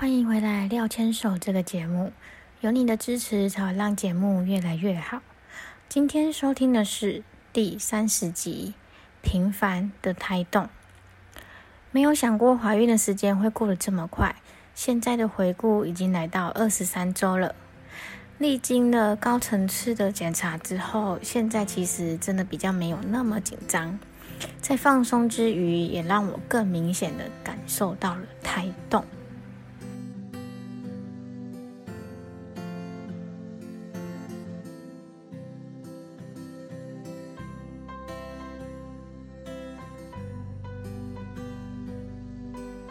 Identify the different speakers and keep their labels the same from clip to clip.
Speaker 1: 欢迎回来《廖牵手》这个节目，有你的支持才会让节目越来越好。今天收听的是第三十集《平凡的胎动》。没有想过怀孕的时间会过得这么快，现在的回顾已经来到二十三周了。历经了高层次的检查之后，现在其实真的比较没有那么紧张。在放松之余，也让我更明显的感受到了胎动。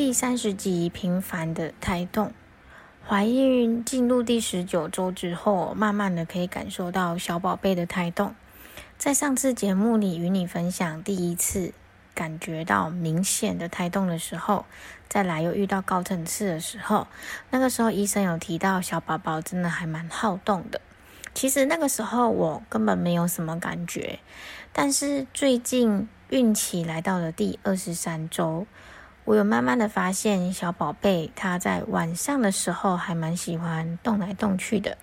Speaker 1: 第三十集平凡的胎动，怀孕进入第十九周之后，慢慢的可以感受到小宝贝的胎动。在上次节目里与你分享第一次感觉到明显的胎动的时候，再来又遇到高层次的时候，那个时候医生有提到小宝宝真的还蛮好动的。其实那个时候我根本没有什么感觉，但是最近孕期来到了第二十三周。我有慢慢的发现，小宝贝他在晚上的时候还蛮喜欢动来动去的，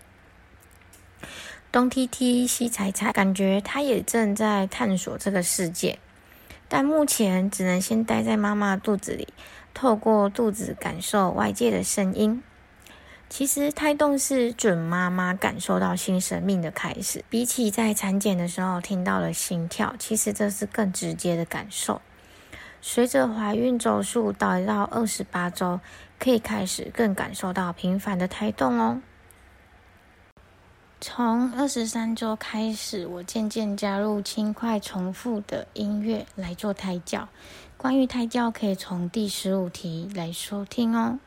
Speaker 1: 东踢踢西踩踩，感觉他也正在探索这个世界。但目前只能先待在妈妈肚子里，透过肚子感受外界的声音。其实胎动是准妈妈感受到新生命的开始，比起在产检的时候听到了心跳，其实这是更直接的感受。随着怀孕周数到到二十八周，可以开始更感受到频繁的胎动哦。从二十三周开始，我渐渐加入轻快重复的音乐来做胎教。关于胎教，可以从第十五题来收听哦。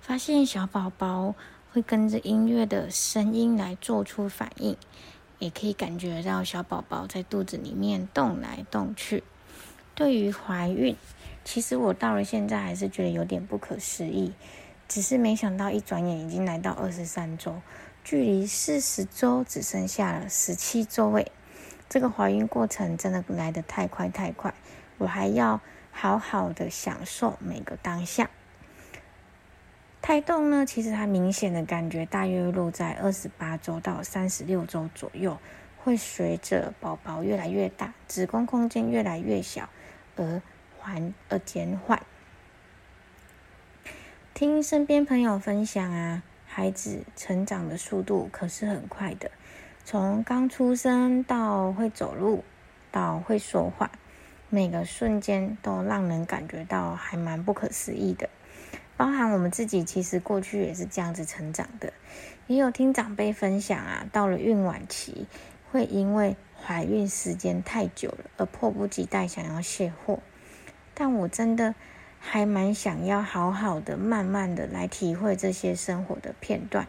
Speaker 1: 发现小宝宝会跟着音乐的声音来做出反应，也可以感觉到小宝宝在肚子里面动来动去。对于怀孕，其实我到了现在还是觉得有点不可思议，只是没想到一转眼已经来到二十三周，距离四十周只剩下了十七周诶，这个怀孕过程真的来得太快太快，我还要好好的享受每个当下。胎动呢，其实它明显的感觉大约落在二十八周到三十六周左右，会随着宝宝越来越大，子宫空间越来越小。而缓而减缓。听身边朋友分享啊，孩子成长的速度可是很快的，从刚出生到会走路，到会说话，每个瞬间都让人感觉到还蛮不可思议的。包含我们自己，其实过去也是这样子成长的。也有听长辈分享啊，到了孕晚期，会因为怀孕时间太久了，而迫不及待想要卸货，但我真的还蛮想要好好的、慢慢的来体会这些生活的片段。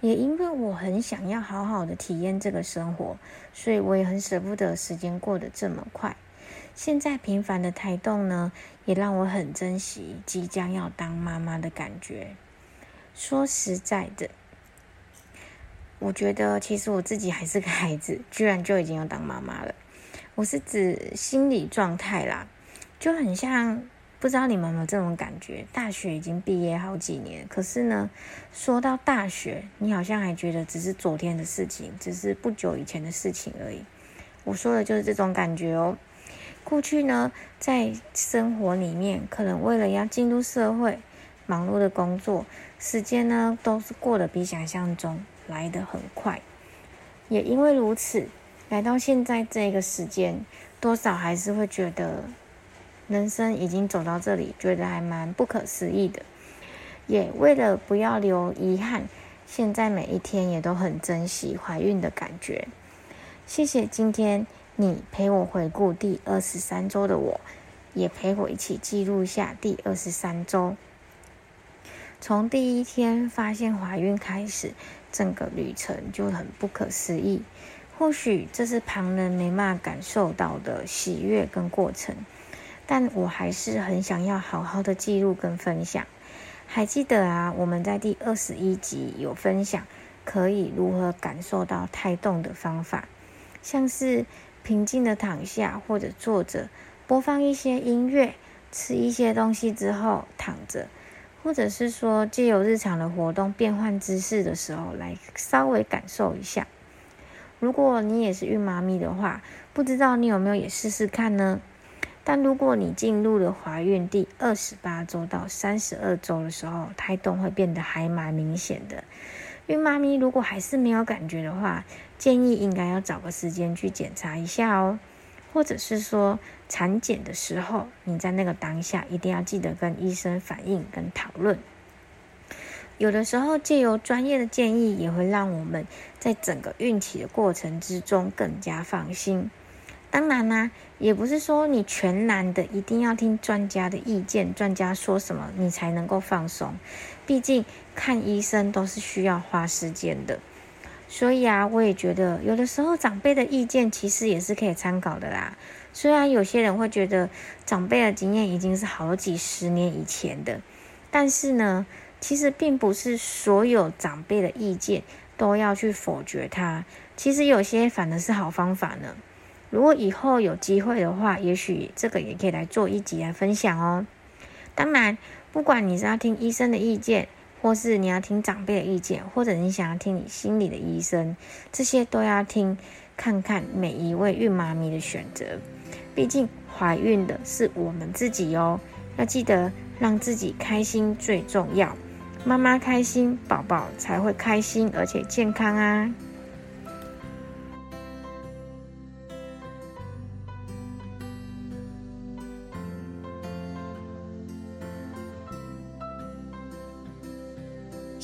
Speaker 1: 也因为我很想要好好的体验这个生活，所以我也很舍不得时间过得这么快。现在频繁的胎动呢，也让我很珍惜即将要当妈妈的感觉。说实在的。我觉得其实我自己还是个孩子，居然就已经要当妈妈了。我是指心理状态啦，就很像不知道你们有没有这种感觉？大学已经毕业好几年，可是呢，说到大学，你好像还觉得只是昨天的事情，只是不久以前的事情而已。我说的就是这种感觉哦。过去呢，在生活里面，可能为了要进入社会，忙碌的工作，时间呢都是过得比想象中。来得很快，也因为如此，来到现在这个时间，多少还是会觉得人生已经走到这里，觉得还蛮不可思议的。也为了不要留遗憾，现在每一天也都很珍惜怀孕的感觉。谢谢今天你陪我回顾第二十三周的我，也陪我一起记录下第二十三周。从第一天发现怀孕开始，整个旅程就很不可思议。或许这是旁人没办法感受到的喜悦跟过程，但我还是很想要好好的记录跟分享。还记得啊，我们在第二十一集有分享可以如何感受到胎动的方法，像是平静的躺下或者坐着，播放一些音乐，吃一些东西之后躺着，或者是说借由日常的活动变换姿势的时候来稍微感受一下。如果你也是孕妈咪的话，不知道你有没有也试试看呢？但如果你进入了怀孕第二十八周到三十二周的时候，胎动会变得还蛮明显的。孕妈咪如果还是没有感觉的话，建议应该要找个时间去检查一下哦。或者是说产检的时候，你在那个当下一定要记得跟医生反映跟讨论。有的时候借由专业的建议，也会让我们在整个孕期的过程之中更加放心。当然呢，也不是说你全然的一定要听专家的意见，专家说什么你才能够放松。毕竟看医生都是需要花时间的，所以啊，我也觉得有的时候长辈的意见其实也是可以参考的啦。虽然有些人会觉得长辈的经验已经是好几十年以前的，但是呢，其实并不是所有长辈的意见都要去否决它。其实有些反而是好方法呢。如果以后有机会的话，也许这个也可以来做一集来分享哦。当然，不管你是要听医生的意见，或是你要听长辈的意见，或者你想要听你心里的医生，这些都要听，看看每一位孕妈咪的选择。毕竟怀孕的是我们自己哦，要记得让自己开心最重要。妈妈开心，宝宝才会开心而且健康啊。